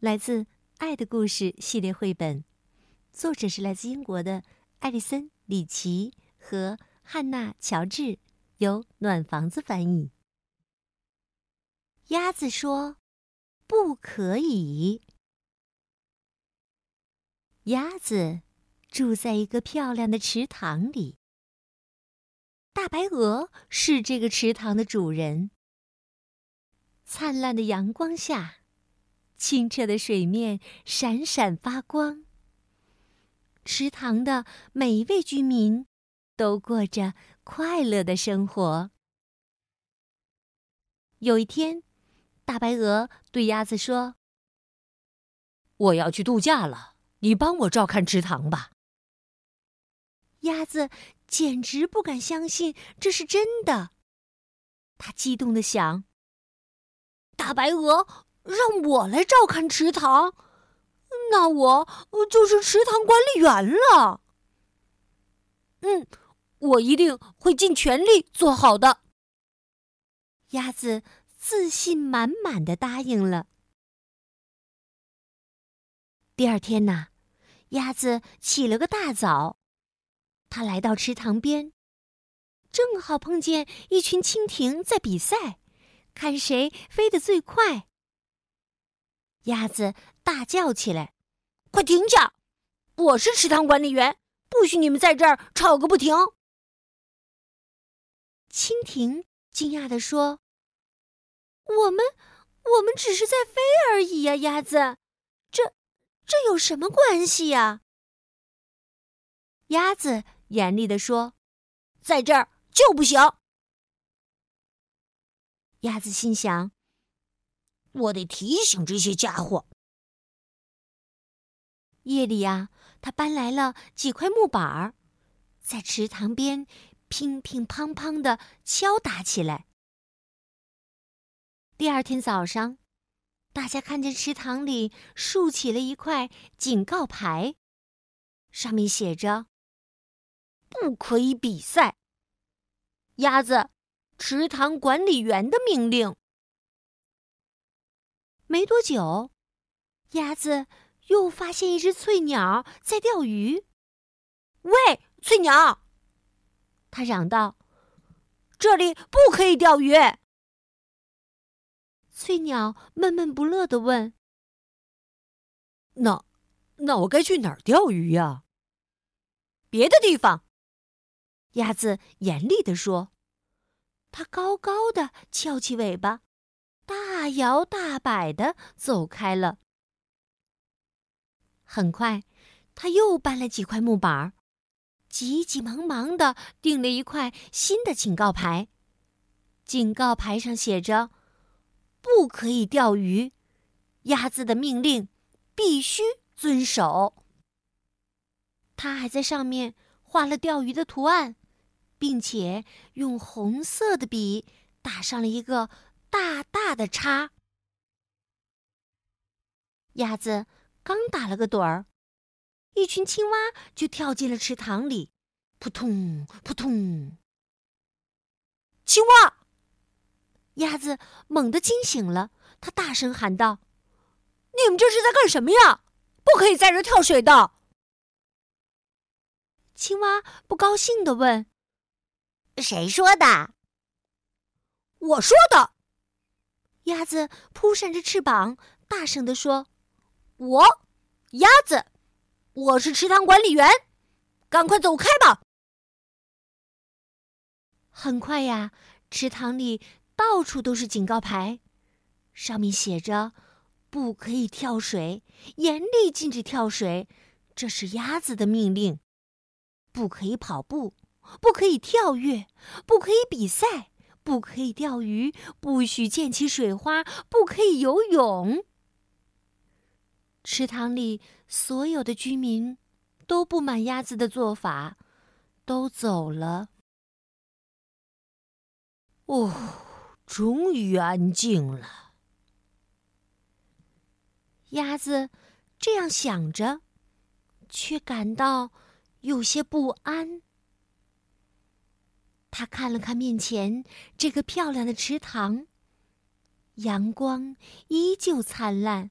来自《爱的故事》系列绘本，作者是来自英国的艾丽森·里奇和汉娜·乔治，由暖房子翻译。鸭子说：“不可以。”鸭子住在一个漂亮的池塘里，大白鹅是这个池塘的主人。灿烂的阳光下。清澈的水面闪闪发光。池塘的每一位居民都过着快乐的生活。有一天，大白鹅对鸭子说：“我要去度假了，你帮我照看池塘吧。”鸭子简直不敢相信这是真的，他激动的想：“大白鹅。”让我来照看池塘，那我就是池塘管理员了。嗯，我一定会尽全力做好的。鸭子自信满满的答应了。第二天呢，鸭子起了个大早，它来到池塘边，正好碰见一群蜻蜓在比赛，看谁飞得最快。鸭子大叫起来：“快停下！我是池塘管理员，不许你们在这儿吵个不停。”蜻蜓惊讶地说：“我们，我们只是在飞而已呀，鸭子，这，这有什么关系呀？”鸭子严厉地说：“在这儿就不行。”鸭子心想。我得提醒这些家伙。夜里呀，他搬来了几块木板儿，在池塘边乒乒乓乓的敲打起来。第二天早上，大家看见池塘里竖起了一块警告牌，上面写着：“不可以比赛。”鸭子，池塘管理员的命令。没多久，鸭子又发现一只翠鸟在钓鱼。喂，翠鸟！他嚷道：“这里不可以钓鱼。”翠鸟闷闷不乐的问：“那，那我该去哪儿钓鱼呀？”别的地方。鸭子严厉的说：“它高高的翘起尾巴。”大摇大摆的走开了。很快，他又搬了几块木板儿，急急忙忙的钉了一块新的警告牌。警告牌上写着：“不可以钓鱼，鸭子的命令必须遵守。”他还在上面画了钓鱼的图案，并且用红色的笔打上了一个。大大的叉，鸭子刚打了个盹儿，一群青蛙就跳进了池塘里，扑通扑通。青蛙，鸭子猛地惊醒了，他大声喊道：“你们这是在干什么呀？不可以在这跳水的！”青蛙不高兴的问：“谁说的？”“我说的。”鸭子扑扇着翅膀，大声地说：“我，鸭子，我是池塘管理员，赶快走开吧！”很快呀，池塘里到处都是警告牌，上面写着：“不可以跳水，严厉禁止跳水，这是鸭子的命令。不可以跑步，不可以跳跃，不可以比赛。”不可以钓鱼，不许溅起水花，不可以游泳。池塘里所有的居民都不满鸭子的做法，都走了。哦，终于安静了。鸭子这样想着，却感到有些不安。他看了看面前这个漂亮的池塘，阳光依旧灿烂，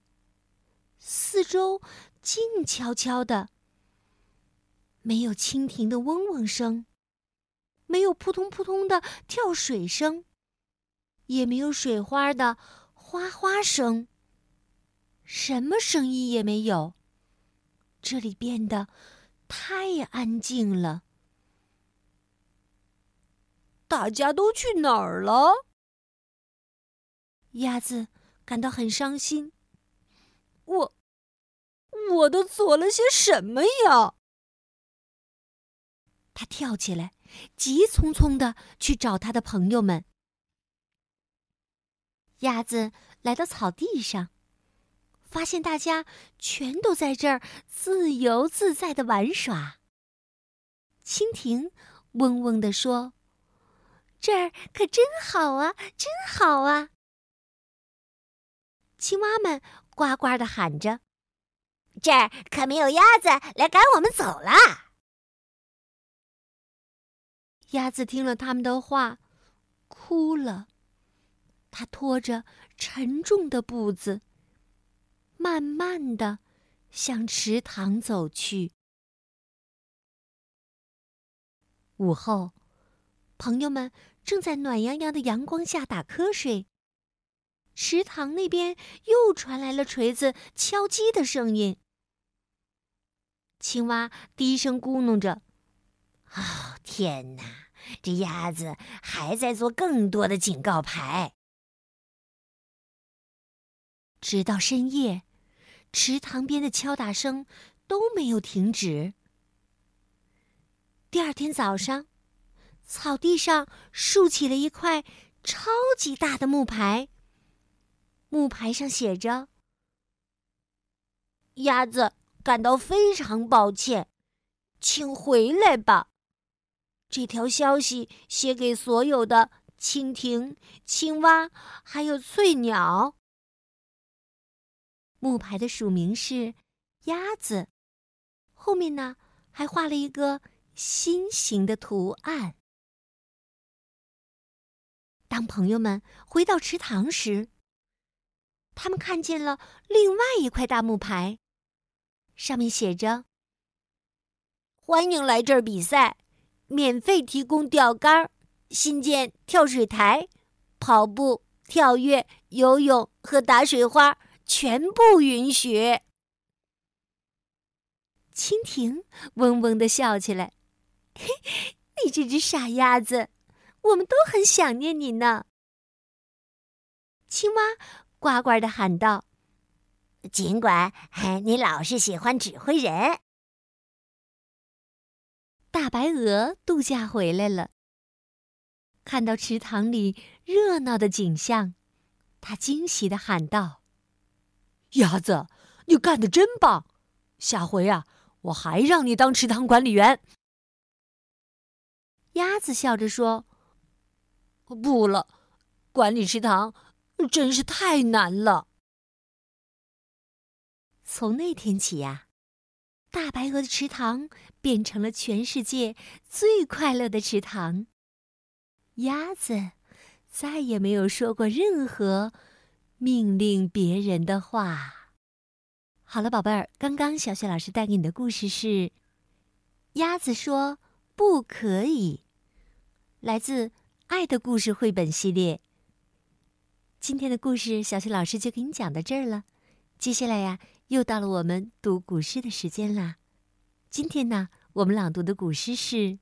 四周静悄悄的，没有蜻蜓的嗡嗡声，没有扑通扑通的跳水声，也没有水花的哗哗声，什么声音也没有。这里变得太安静了。大家都去哪儿了？鸭子感到很伤心。我，我都做了些什么呀？他跳起来，急匆匆的去找他的朋友们。鸭子来到草地上，发现大家全都在这儿自由自在的玩耍。蜻蜓嗡嗡地说。这儿可真好啊，真好啊！青蛙们呱呱的喊着：“这儿可没有鸭子来赶我们走了。”鸭子听了他们的话，哭了。它拖着沉重的步子，慢慢的向池塘走去。午后。朋友们正在暖洋洋的阳光下打瞌睡。池塘那边又传来了锤子敲击的声音。青蛙低声咕哝着：“哦，天哪！这鸭子还在做更多的警告牌。”直到深夜，池塘边的敲打声都没有停止。第二天早上。草地上竖起了一块超级大的木牌。木牌上写着：“鸭子感到非常抱歉，请回来吧。”这条消息写给所有的蜻蜓、青蛙，还有翠鸟。木牌的署名是“鸭子”，后面呢还画了一个心形的图案。当朋友们回到池塘时，他们看见了另外一块大木牌，上面写着：“欢迎来这儿比赛，免费提供钓竿、新建跳水台、跑步、跳跃、游泳和打水花，全部允许。”蜻蜓嗡嗡的笑起来：“嘿，你这只傻鸭子！”我们都很想念你呢。青蛙呱呱的喊道：“尽管你老是喜欢指挥人。”大白鹅度假回来了，看到池塘里热闹的景象，它惊喜的喊道：“鸭子，你干的真棒！下回啊，我还让你当池塘管理员。”鸭子笑着说。不了，管理池塘真是太难了。从那天起呀，大白鹅的池塘变成了全世界最快乐的池塘。鸭子再也没有说过任何命令别人的话。好了，宝贝儿，刚刚小雪老师带给你的故事是《鸭子说不可以》，来自。爱的故事绘本系列。今天的故事，小雪老师就给你讲到这儿了。接下来呀，又到了我们读古诗的时间啦。今天呢，我们朗读的古诗是《